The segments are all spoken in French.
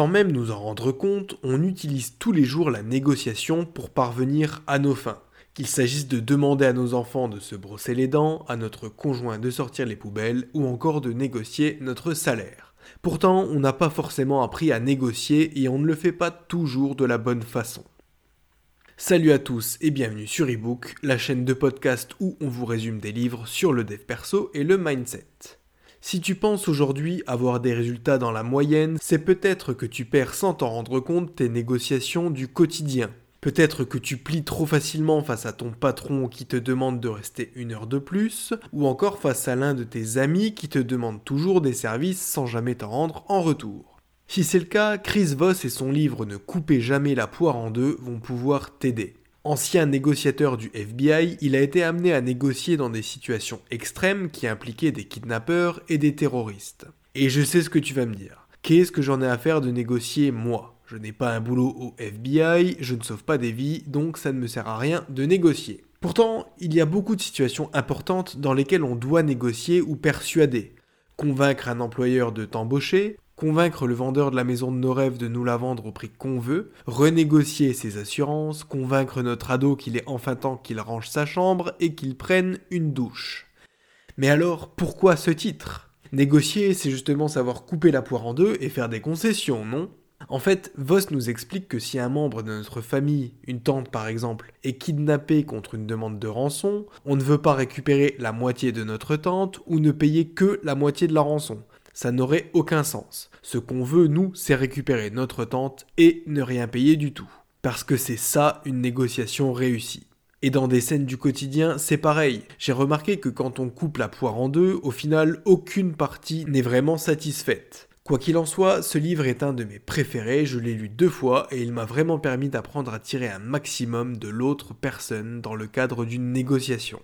Sans même nous en rendre compte, on utilise tous les jours la négociation pour parvenir à nos fins. Qu'il s'agisse de demander à nos enfants de se brosser les dents, à notre conjoint de sortir les poubelles, ou encore de négocier notre salaire. Pourtant, on n'a pas forcément appris à négocier et on ne le fait pas toujours de la bonne façon. Salut à tous et bienvenue sur eBook, la chaîne de podcast où on vous résume des livres sur le dev perso et le mindset. Si tu penses aujourd'hui avoir des résultats dans la moyenne, c'est peut-être que tu perds sans t'en rendre compte tes négociations du quotidien. Peut-être que tu plies trop facilement face à ton patron qui te demande de rester une heure de plus, ou encore face à l'un de tes amis qui te demande toujours des services sans jamais t'en rendre en retour. Si c'est le cas, Chris Voss et son livre Ne coupez jamais la poire en deux vont pouvoir t'aider. Ancien négociateur du FBI, il a été amené à négocier dans des situations extrêmes qui impliquaient des kidnappeurs et des terroristes. Et je sais ce que tu vas me dire. Qu'est-ce que j'en ai à faire de négocier moi? Je n'ai pas un boulot au FBI, je ne sauve pas des vies, donc ça ne me sert à rien de négocier. Pourtant, il y a beaucoup de situations importantes dans lesquelles on doit négocier ou persuader. Convaincre un employeur de t'embaucher, convaincre le vendeur de la maison de nos rêves de nous la vendre au prix qu'on veut, renégocier ses assurances, convaincre notre ado qu'il est enfin temps qu'il range sa chambre et qu'il prenne une douche. Mais alors, pourquoi ce titre? Négocier, c'est justement savoir couper la poire en deux et faire des concessions, non? En fait, Voss nous explique que si un membre de notre famille, une tante par exemple, est kidnappé contre une demande de rançon, on ne veut pas récupérer la moitié de notre tante ou ne payer que la moitié de la rançon. Ça n'aurait aucun sens. Ce qu'on veut, nous, c'est récupérer notre tente et ne rien payer du tout. Parce que c'est ça une négociation réussie. Et dans des scènes du quotidien, c'est pareil. J'ai remarqué que quand on coupe la poire en deux, au final, aucune partie n'est vraiment satisfaite. Quoi qu'il en soit, ce livre est un de mes préférés, je l'ai lu deux fois et il m'a vraiment permis d'apprendre à tirer un maximum de l'autre personne dans le cadre d'une négociation.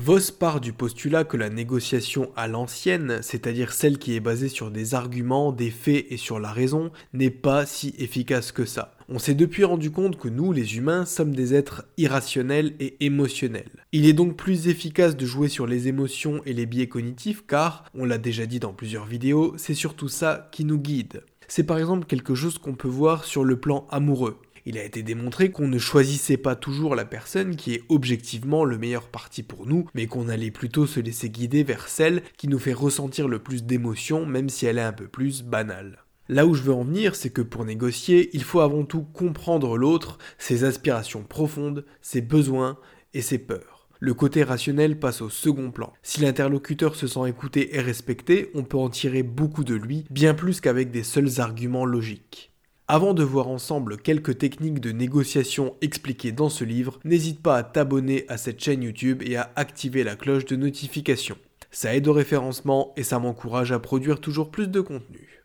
Voss part du postulat que la négociation à l'ancienne, c'est-à-dire celle qui est basée sur des arguments, des faits et sur la raison, n'est pas si efficace que ça. On s'est depuis rendu compte que nous, les humains, sommes des êtres irrationnels et émotionnels. Il est donc plus efficace de jouer sur les émotions et les biais cognitifs car, on l'a déjà dit dans plusieurs vidéos, c'est surtout ça qui nous guide. C'est par exemple quelque chose qu'on peut voir sur le plan amoureux. Il a été démontré qu'on ne choisissait pas toujours la personne qui est objectivement le meilleur parti pour nous, mais qu'on allait plutôt se laisser guider vers celle qui nous fait ressentir le plus d'émotions, même si elle est un peu plus banale. Là où je veux en venir, c'est que pour négocier, il faut avant tout comprendre l'autre, ses aspirations profondes, ses besoins et ses peurs. Le côté rationnel passe au second plan. Si l'interlocuteur se sent écouté et respecté, on peut en tirer beaucoup de lui, bien plus qu'avec des seuls arguments logiques. Avant de voir ensemble quelques techniques de négociation expliquées dans ce livre, n'hésite pas à t'abonner à cette chaîne YouTube et à activer la cloche de notification. Ça aide au référencement et ça m'encourage à produire toujours plus de contenu.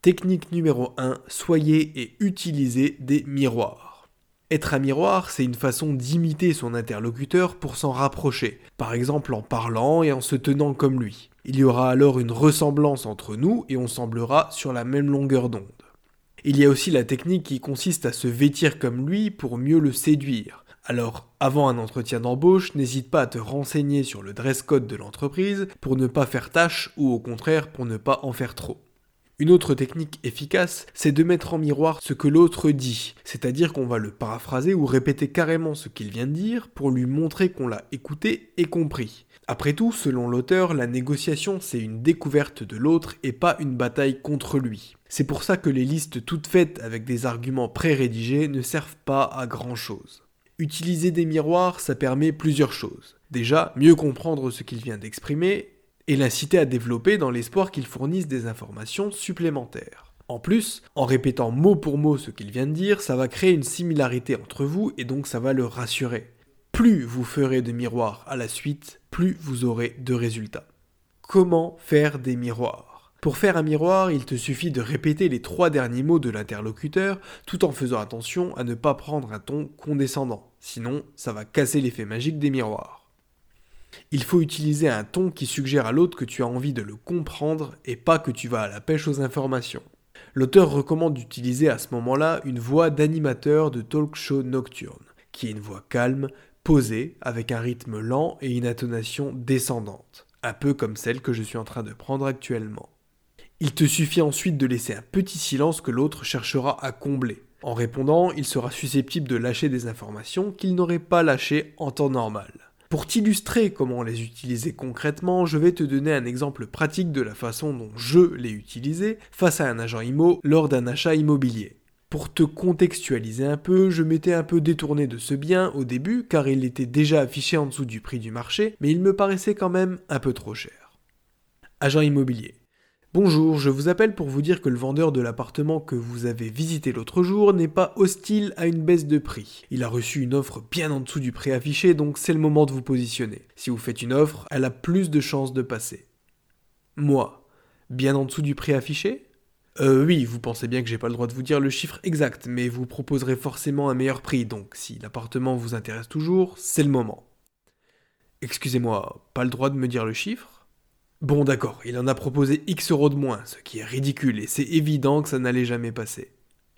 Technique numéro 1, soyez et utilisez des miroirs. Être un miroir, c'est une façon d'imiter son interlocuteur pour s'en rapprocher, par exemple en parlant et en se tenant comme lui. Il y aura alors une ressemblance entre nous et on semblera sur la même longueur d'onde. Il y a aussi la technique qui consiste à se vêtir comme lui pour mieux le séduire. Alors, avant un entretien d'embauche, n'hésite pas à te renseigner sur le dress code de l'entreprise pour ne pas faire tâche ou au contraire pour ne pas en faire trop. Une autre technique efficace, c'est de mettre en miroir ce que l'autre dit, c'est-à-dire qu'on va le paraphraser ou répéter carrément ce qu'il vient de dire pour lui montrer qu'on l'a écouté et compris. Après tout, selon l'auteur, la négociation c'est une découverte de l'autre et pas une bataille contre lui. C'est pour ça que les listes toutes faites avec des arguments pré-rédigés ne servent pas à grand chose. Utiliser des miroirs, ça permet plusieurs choses. Déjà, mieux comprendre ce qu'il vient d'exprimer et l'inciter à développer dans l'espoir qu'il fournisse des informations supplémentaires. En plus, en répétant mot pour mot ce qu'il vient de dire, ça va créer une similarité entre vous et donc ça va le rassurer. Plus vous ferez de miroirs à la suite, plus vous aurez de résultats. Comment faire des miroirs? Pour faire un miroir, il te suffit de répéter les trois derniers mots de l'interlocuteur tout en faisant attention à ne pas prendre un ton condescendant, sinon ça va casser l'effet magique des miroirs. Il faut utiliser un ton qui suggère à l'autre que tu as envie de le comprendre et pas que tu vas à la pêche aux informations. L'auteur recommande d'utiliser à ce moment-là une voix d'animateur de talk show nocturne, qui est une voix calme, posée, avec un rythme lent et une intonation descendante, un peu comme celle que je suis en train de prendre actuellement. Il te suffit ensuite de laisser un petit silence que l'autre cherchera à combler. En répondant, il sera susceptible de lâcher des informations qu'il n'aurait pas lâchées en temps normal. Pour t'illustrer comment les utiliser concrètement, je vais te donner un exemple pratique de la façon dont je l'ai utilisé face à un agent IMO lors d'un achat immobilier. Pour te contextualiser un peu, je m'étais un peu détourné de ce bien au début car il était déjà affiché en dessous du prix du marché, mais il me paraissait quand même un peu trop cher. Agent immobilier. Bonjour, je vous appelle pour vous dire que le vendeur de l'appartement que vous avez visité l'autre jour n'est pas hostile à une baisse de prix. Il a reçu une offre bien en dessous du prix affiché, donc c'est le moment de vous positionner. Si vous faites une offre, elle a plus de chances de passer. Moi, bien en dessous du prix affiché? Euh, oui, vous pensez bien que j'ai pas le droit de vous dire le chiffre exact, mais vous proposerez forcément un meilleur prix, donc si l'appartement vous intéresse toujours, c'est le moment. Excusez-moi, pas le droit de me dire le chiffre? Bon d'accord, il en a proposé X euros de moins, ce qui est ridicule et c'est évident que ça n'allait jamais passer.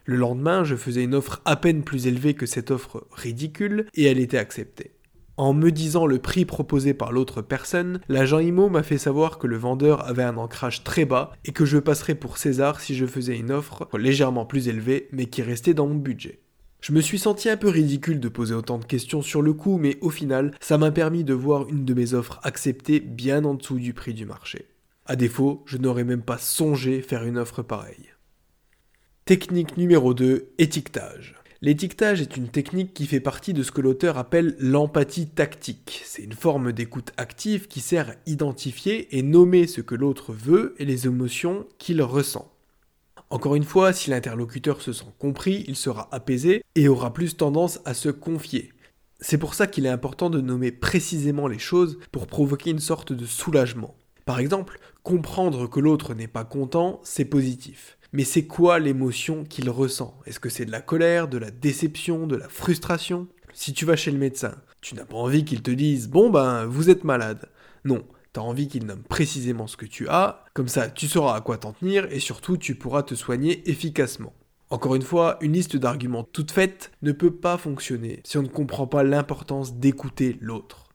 Le lendemain, je faisais une offre à peine plus élevée que cette offre ridicule et elle était acceptée. En me disant le prix proposé par l'autre personne, l'agent IMO m'a fait savoir que le vendeur avait un ancrage très bas et que je passerais pour César si je faisais une offre légèrement plus élevée mais qui restait dans mon budget. Je me suis senti un peu ridicule de poser autant de questions sur le coup, mais au final, ça m'a permis de voir une de mes offres acceptée bien en dessous du prix du marché. A défaut, je n'aurais même pas songé faire une offre pareille. Technique numéro 2, étiquetage. L'étiquetage est une technique qui fait partie de ce que l'auteur appelle l'empathie tactique. C'est une forme d'écoute active qui sert à identifier et nommer ce que l'autre veut et les émotions qu'il ressent. Encore une fois, si l'interlocuteur se sent compris, il sera apaisé et aura plus tendance à se confier. C'est pour ça qu'il est important de nommer précisément les choses pour provoquer une sorte de soulagement. Par exemple, comprendre que l'autre n'est pas content, c'est positif. Mais c'est quoi l'émotion qu'il ressent? Est-ce que c'est de la colère, de la déception, de la frustration? Si tu vas chez le médecin, tu n'as pas envie qu'il te dise Bon ben, vous êtes malade. Non, tu as envie qu'il nomme précisément ce que tu as, comme ça tu sauras à quoi t'en tenir et surtout tu pourras te soigner efficacement. Encore une fois, une liste d'arguments toute faite ne peut pas fonctionner si on ne comprend pas l'importance d'écouter l'autre.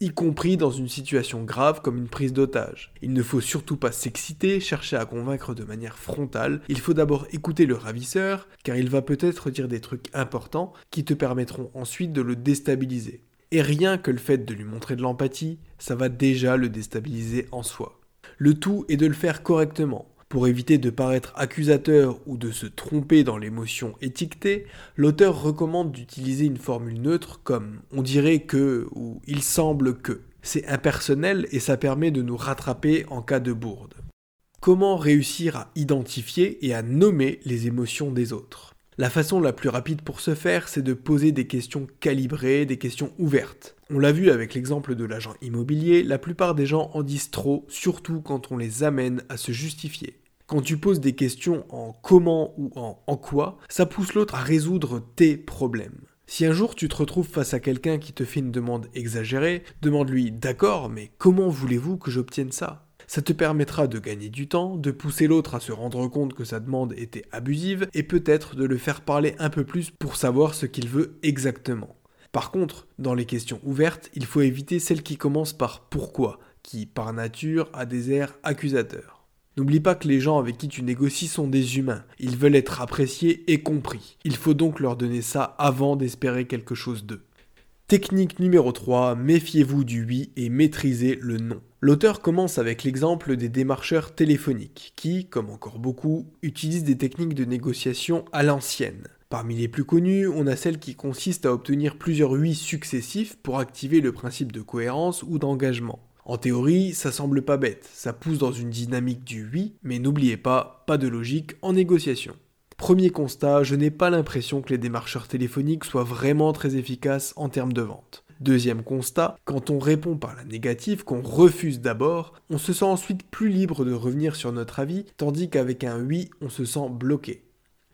Y compris dans une situation grave comme une prise d'otage. Il ne faut surtout pas s'exciter, chercher à convaincre de manière frontale, il faut d'abord écouter le ravisseur, car il va peut-être dire des trucs importants qui te permettront ensuite de le déstabiliser. Et rien que le fait de lui montrer de l'empathie, ça va déjà le déstabiliser en soi. Le tout est de le faire correctement. Pour éviter de paraître accusateur ou de se tromper dans l'émotion étiquetée, l'auteur recommande d'utiliser une formule neutre comme on dirait que ou il semble que. C'est impersonnel et ça permet de nous rattraper en cas de bourde. Comment réussir à identifier et à nommer les émotions des autres? La façon la plus rapide pour ce faire, c'est de poser des questions calibrées, des questions ouvertes. On l'a vu avec l'exemple de l'agent immobilier, la plupart des gens en disent trop, surtout quand on les amène à se justifier. Quand tu poses des questions en comment ou en en quoi, ça pousse l'autre à résoudre tes problèmes. Si un jour tu te retrouves face à quelqu'un qui te fait une demande exagérée, demande-lui d'accord, mais comment voulez-vous que j'obtienne ça? Ça te permettra de gagner du temps, de pousser l'autre à se rendre compte que sa demande était abusive et peut-être de le faire parler un peu plus pour savoir ce qu'il veut exactement. Par contre, dans les questions ouvertes, il faut éviter celles qui commencent par pourquoi, qui par nature a des airs accusateurs. N'oublie pas que les gens avec qui tu négocies sont des humains, ils veulent être appréciés et compris. Il faut donc leur donner ça avant d'espérer quelque chose d'eux. Technique numéro 3, méfiez-vous du oui et maîtrisez le non. L'auteur commence avec l'exemple des démarcheurs téléphoniques, qui, comme encore beaucoup, utilisent des techniques de négociation à l'ancienne. Parmi les plus connues, on a celle qui consiste à obtenir plusieurs oui successifs pour activer le principe de cohérence ou d'engagement. En théorie, ça semble pas bête, ça pousse dans une dynamique du oui, mais n'oubliez pas, pas de logique en négociation. Premier constat, je n'ai pas l'impression que les démarcheurs téléphoniques soient vraiment très efficaces en termes de vente. Deuxième constat, quand on répond par la négative, qu'on refuse d'abord, on se sent ensuite plus libre de revenir sur notre avis, tandis qu'avec un oui, on se sent bloqué.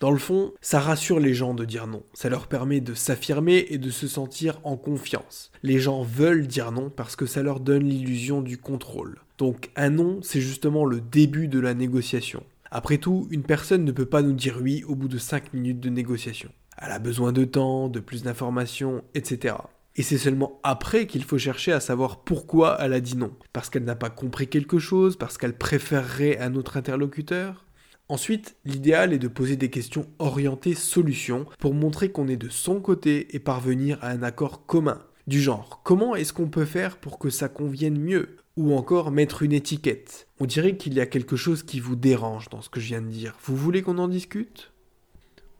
Dans le fond, ça rassure les gens de dire non. Ça leur permet de s'affirmer et de se sentir en confiance. Les gens veulent dire non parce que ça leur donne l'illusion du contrôle. Donc un non, c'est justement le début de la négociation. Après tout, une personne ne peut pas nous dire oui au bout de 5 minutes de négociation. Elle a besoin de temps, de plus d'informations, etc. Et c'est seulement après qu'il faut chercher à savoir pourquoi elle a dit non. Parce qu'elle n'a pas compris quelque chose, parce qu'elle préférerait un autre interlocuteur. Ensuite, l'idéal est de poser des questions orientées solution pour montrer qu'on est de son côté et parvenir à un accord commun. Du genre, comment est-ce qu'on peut faire pour que ça convienne mieux Ou encore mettre une étiquette? On dirait qu'il y a quelque chose qui vous dérange dans ce que je viens de dire. Vous voulez qu'on en discute?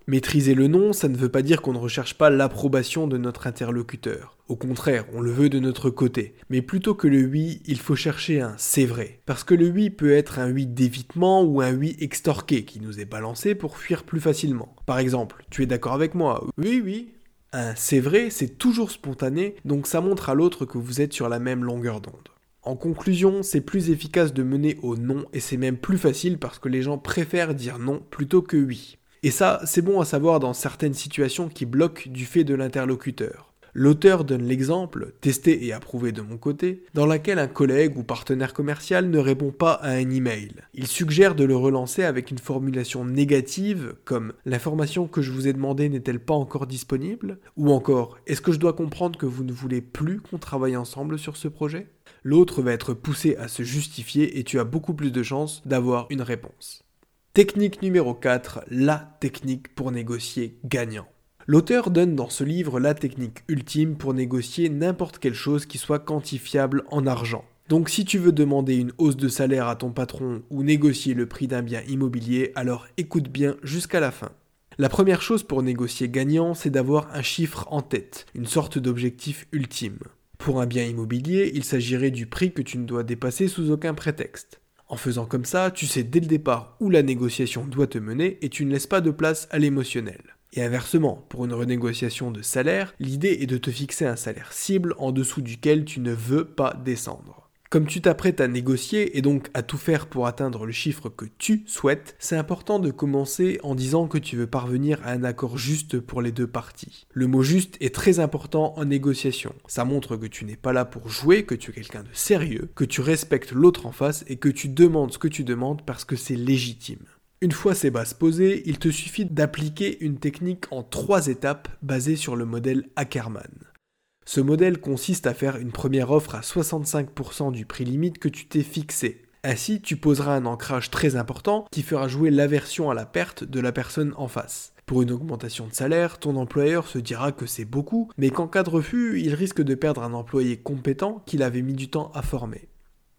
Maîtriser le non, ça ne veut pas dire qu'on ne recherche pas l'approbation de notre interlocuteur. Au contraire, on le veut de notre côté. Mais plutôt que le oui, il faut chercher un c'est vrai. Parce que le oui peut être un oui d'évitement ou un oui extorqué qui nous est balancé pour fuir plus facilement. Par exemple, tu es d'accord avec moi? Oui, oui. Un c'est vrai, c'est toujours spontané, donc ça montre à l'autre que vous êtes sur la même longueur d'onde. En conclusion, c'est plus efficace de mener au non et c'est même plus facile parce que les gens préfèrent dire non plutôt que oui. Et ça, c'est bon à savoir dans certaines situations qui bloquent du fait de l'interlocuteur. L'auteur donne l'exemple, testé et approuvé de mon côté, dans laquelle un collègue ou partenaire commercial ne répond pas à un email. Il suggère de le relancer avec une formulation négative comme l'information que je vous ai demandée n'est-elle pas encore disponible? Ou encore est-ce que je dois comprendre que vous ne voulez plus qu'on travaille ensemble sur ce projet? L'autre va être poussé à se justifier et tu as beaucoup plus de chances d'avoir une réponse. Technique numéro 4, la technique pour négocier gagnant. L'auteur donne dans ce livre la technique ultime pour négocier n'importe quelle chose qui soit quantifiable en argent. Donc si tu veux demander une hausse de salaire à ton patron ou négocier le prix d'un bien immobilier, alors écoute bien jusqu'à la fin. La première chose pour négocier gagnant, c'est d'avoir un chiffre en tête, une sorte d'objectif ultime. Pour un bien immobilier, il s'agirait du prix que tu ne dois dépasser sous aucun prétexte. En faisant comme ça, tu sais dès le départ où la négociation doit te mener et tu ne laisses pas de place à l'émotionnel. Et inversement, pour une renégociation de salaire, l'idée est de te fixer un salaire cible en dessous duquel tu ne veux pas descendre. Comme tu t'apprêtes à négocier et donc à tout faire pour atteindre le chiffre que tu souhaites, c'est important de commencer en disant que tu veux parvenir à un accord juste pour les deux parties. Le mot juste est très important en négociation. Ça montre que tu n'es pas là pour jouer, que tu es quelqu'un de sérieux, que tu respectes l'autre en face et que tu demandes ce que tu demandes parce que c'est légitime. Une fois ces bases posées, il te suffit d'appliquer une technique en trois étapes basée sur le modèle Ackermann. Ce modèle consiste à faire une première offre à 65% du prix limite que tu t'es fixé. Ainsi, tu poseras un ancrage très important qui fera jouer l'aversion à la perte de la personne en face. Pour une augmentation de salaire, ton employeur se dira que c'est beaucoup, mais qu'en cas de refus, il risque de perdre un employé compétent qu'il avait mis du temps à former.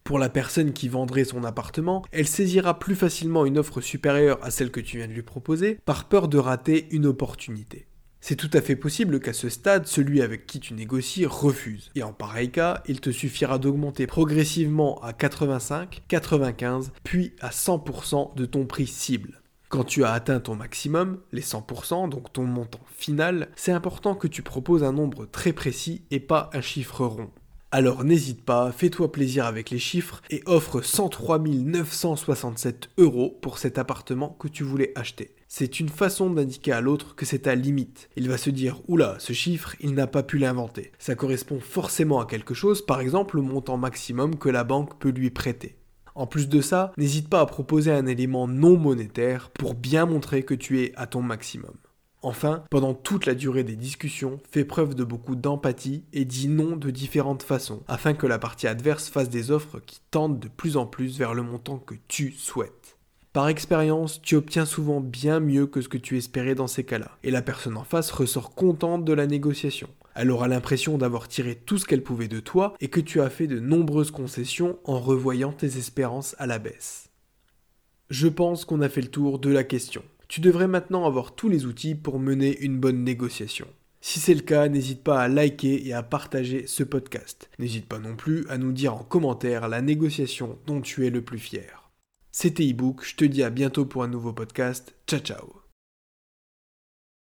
Pour la personne qui vendrait son appartement, elle saisira plus facilement une offre supérieure à celle que tu viens de lui proposer par peur de rater une opportunité. C'est tout à fait possible qu'à ce stade, celui avec qui tu négocies refuse. Et en pareil cas, il te suffira d'augmenter progressivement à 85, 95, puis à 100% de ton prix cible. Quand tu as atteint ton maximum, les 100%, donc ton montant final, c'est important que tu proposes un nombre très précis et pas un chiffre rond. Alors n'hésite pas, fais-toi plaisir avec les chiffres et offre 103 967 euros pour cet appartement que tu voulais acheter. C'est une façon d'indiquer à l'autre que c'est ta limite. Il va se dire oula, ce chiffre, il n'a pas pu l'inventer. Ça correspond forcément à quelque chose, par exemple le montant maximum que la banque peut lui prêter. En plus de ça, n'hésite pas à proposer un élément non monétaire pour bien montrer que tu es à ton maximum. Enfin, pendant toute la durée des discussions, fais preuve de beaucoup d'empathie et dis non de différentes façons, afin que la partie adverse fasse des offres qui tendent de plus en plus vers le montant que tu souhaites. Par expérience, tu obtiens souvent bien mieux que ce que tu espérais dans ces cas-là, et la personne en face ressort contente de la négociation. Elle aura l'impression d'avoir tiré tout ce qu'elle pouvait de toi et que tu as fait de nombreuses concessions en revoyant tes espérances à la baisse. Je pense qu'on a fait le tour de la question. Tu devrais maintenant avoir tous les outils pour mener une bonne négociation. Si c'est le cas, n'hésite pas à liker et à partager ce podcast. N'hésite pas non plus à nous dire en commentaire la négociation dont tu es le plus fier. C'était ebook, je te dis à bientôt pour un nouveau podcast. Ciao ciao